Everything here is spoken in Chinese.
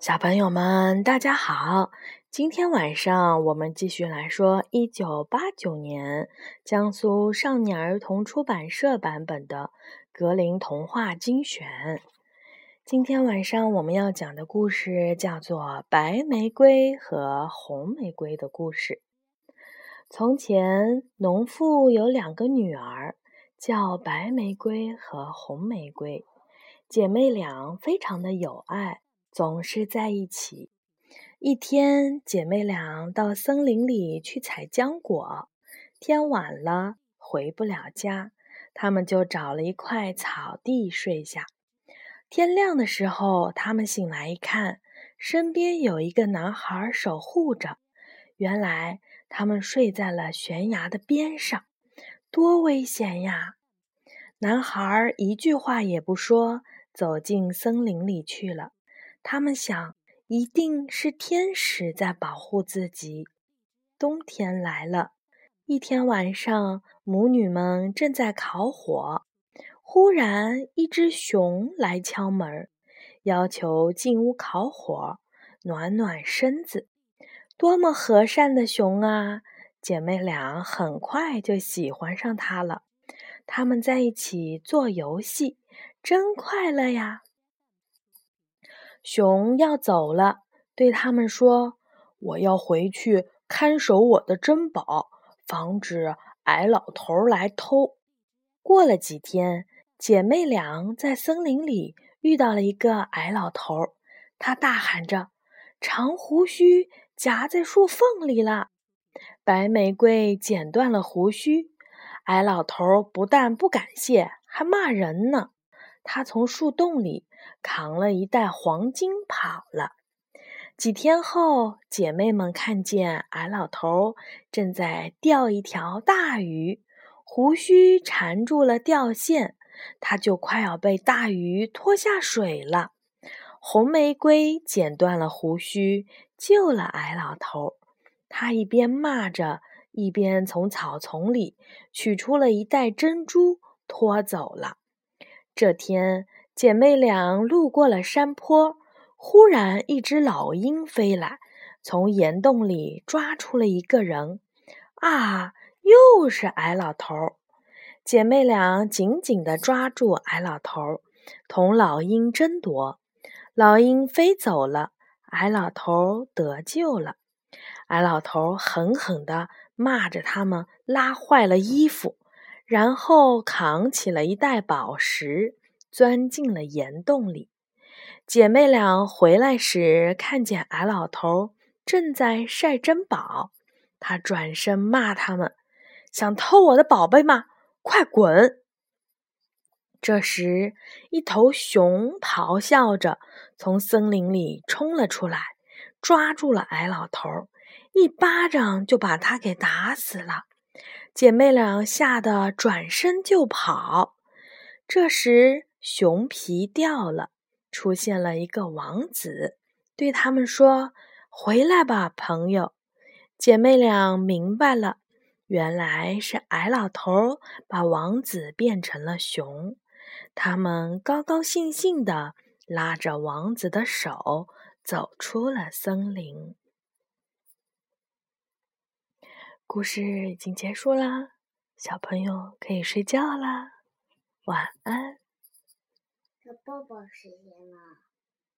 小朋友们，大家好！今天晚上我们继续来说一九八九年江苏少年儿童出版社版本的《格林童话精选》。今天晚上我们要讲的故事叫做《白玫瑰和红玫瑰的故事》。从前，农妇有两个女儿，叫白玫瑰和红玫瑰，姐妹俩非常的有爱。总是在一起。一天，姐妹俩到森林里去采浆果，天晚了，回不了家，她们就找了一块草地睡下。天亮的时候，她们醒来一看，身边有一个男孩守护着。原来，他们睡在了悬崖的边上，多危险呀！男孩一句话也不说，走进森林里去了。他们想，一定是天使在保护自己。冬天来了，一天晚上，母女们正在烤火，忽然一只熊来敲门，要求进屋烤火，暖暖身子。多么和善的熊啊！姐妹俩很快就喜欢上它了。他们在一起做游戏，真快乐呀！熊要走了，对他们说：“我要回去看守我的珍宝，防止矮老头来偷。”过了几天，姐妹俩在森林里遇到了一个矮老头，他大喊着：“长胡须夹在树缝里了！”白玫瑰剪断了胡须，矮老头不但不感谢，还骂人呢。他从树洞里扛了一袋黄金跑了。几天后，姐妹们看见矮老头正在钓一条大鱼，胡须缠住了钓线，他就快要被大鱼拖下水了。红玫瑰剪断了胡须，救了矮老头。他一边骂着，一边从草丛里取出了一袋珍珠，拖走了。这天，姐妹俩路过了山坡，忽然一只老鹰飞来，从岩洞里抓出了一个人。啊，又是矮老头！姐妹俩紧紧地抓住矮老头，同老鹰争夺。老鹰飞走了，矮老头得救了。矮老头狠狠地骂着他们，拉坏了衣服。然后扛起了一袋宝石，钻进了岩洞里。姐妹俩回来时，看见矮老头正在晒珍宝。他转身骂他们：“想偷我的宝贝吗？快滚！”这时，一头熊咆哮着从森林里冲了出来，抓住了矮老头，一巴掌就把他给打死了。姐妹俩吓得转身就跑。这时，熊皮掉了，出现了一个王子，对他们说：“回来吧，朋友。”姐妹俩明白了，原来是矮老头把王子变成了熊。他们高高兴兴地拉着王子的手，走出了森林。故事已经结束啦，小朋友可以睡觉啦，晚安。抱抱时间了。